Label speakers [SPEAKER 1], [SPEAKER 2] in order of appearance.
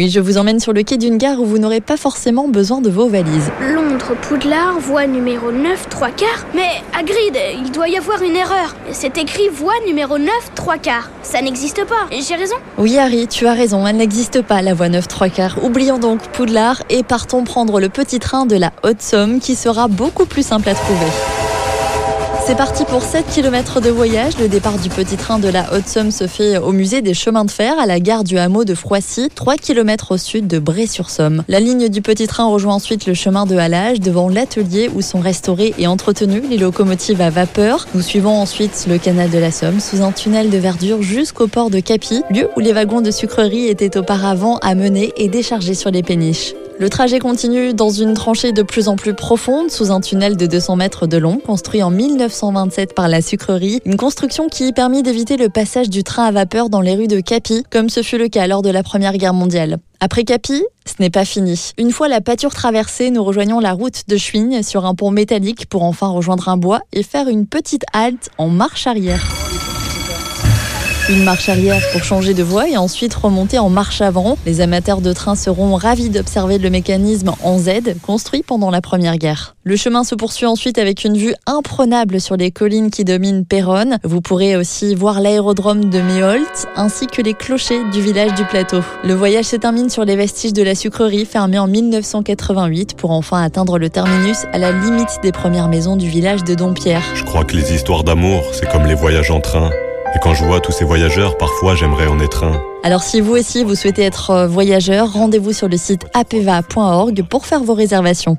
[SPEAKER 1] Oui, je vous emmène sur le quai d'une gare où vous n'aurez pas forcément besoin de vos valises.
[SPEAKER 2] Londres, Poudlard, voie numéro 9, 3 quarts. Mais Hagrid, il doit y avoir une erreur. C'est écrit voie numéro 9, 3 quarts. Ça n'existe pas. J'ai raison
[SPEAKER 1] Oui, Harry, tu as raison, elle n'existe pas, la voie 9 3 quarts. Oublions donc Poudlard et partons prendre le petit train de la Haute-Somme qui sera beaucoup plus simple à trouver. C'est parti pour 7 km de voyage. Le départ du petit train de la Haute-Somme se fait au musée des chemins de fer à la gare du hameau de Froissy, 3 km au sud de Bray-sur-Somme. La ligne du petit train rejoint ensuite le chemin de halage devant l'atelier où sont restaurées et entretenues les locomotives à vapeur. Nous suivons ensuite le canal de la Somme sous un tunnel de verdure jusqu'au port de Capi, lieu où les wagons de sucrerie étaient auparavant amenés et déchargés sur les péniches. Le trajet continue dans une tranchée de plus en plus profonde sous un tunnel de 200 mètres de long construit en 1927 par la sucrerie, une construction qui permet d'éviter le passage du train à vapeur dans les rues de Capi, comme ce fut le cas lors de la Première Guerre mondiale. Après Capi, ce n'est pas fini. Une fois la pâture traversée, nous rejoignons la route de Chuigne sur un pont métallique pour enfin rejoindre un bois et faire une petite halte en marche arrière. Une marche arrière pour changer de voie et ensuite remonter en marche avant. Les amateurs de train seront ravis d'observer le mécanisme en Z construit pendant la Première Guerre. Le chemin se poursuit ensuite avec une vue imprenable sur les collines qui dominent Péronne. Vous pourrez aussi voir l'aérodrome de Méholt ainsi que les clochers du village du plateau. Le voyage se termine sur les vestiges de la sucrerie fermée en 1988 pour enfin atteindre le terminus à la limite des premières maisons du village de Dompierre.
[SPEAKER 3] Je crois que les histoires d'amour, c'est comme les voyages en train. Et quand je vois tous ces voyageurs, parfois j'aimerais en être un.
[SPEAKER 1] Alors si vous aussi vous souhaitez être voyageur, rendez-vous sur le site apeva.org pour faire vos réservations.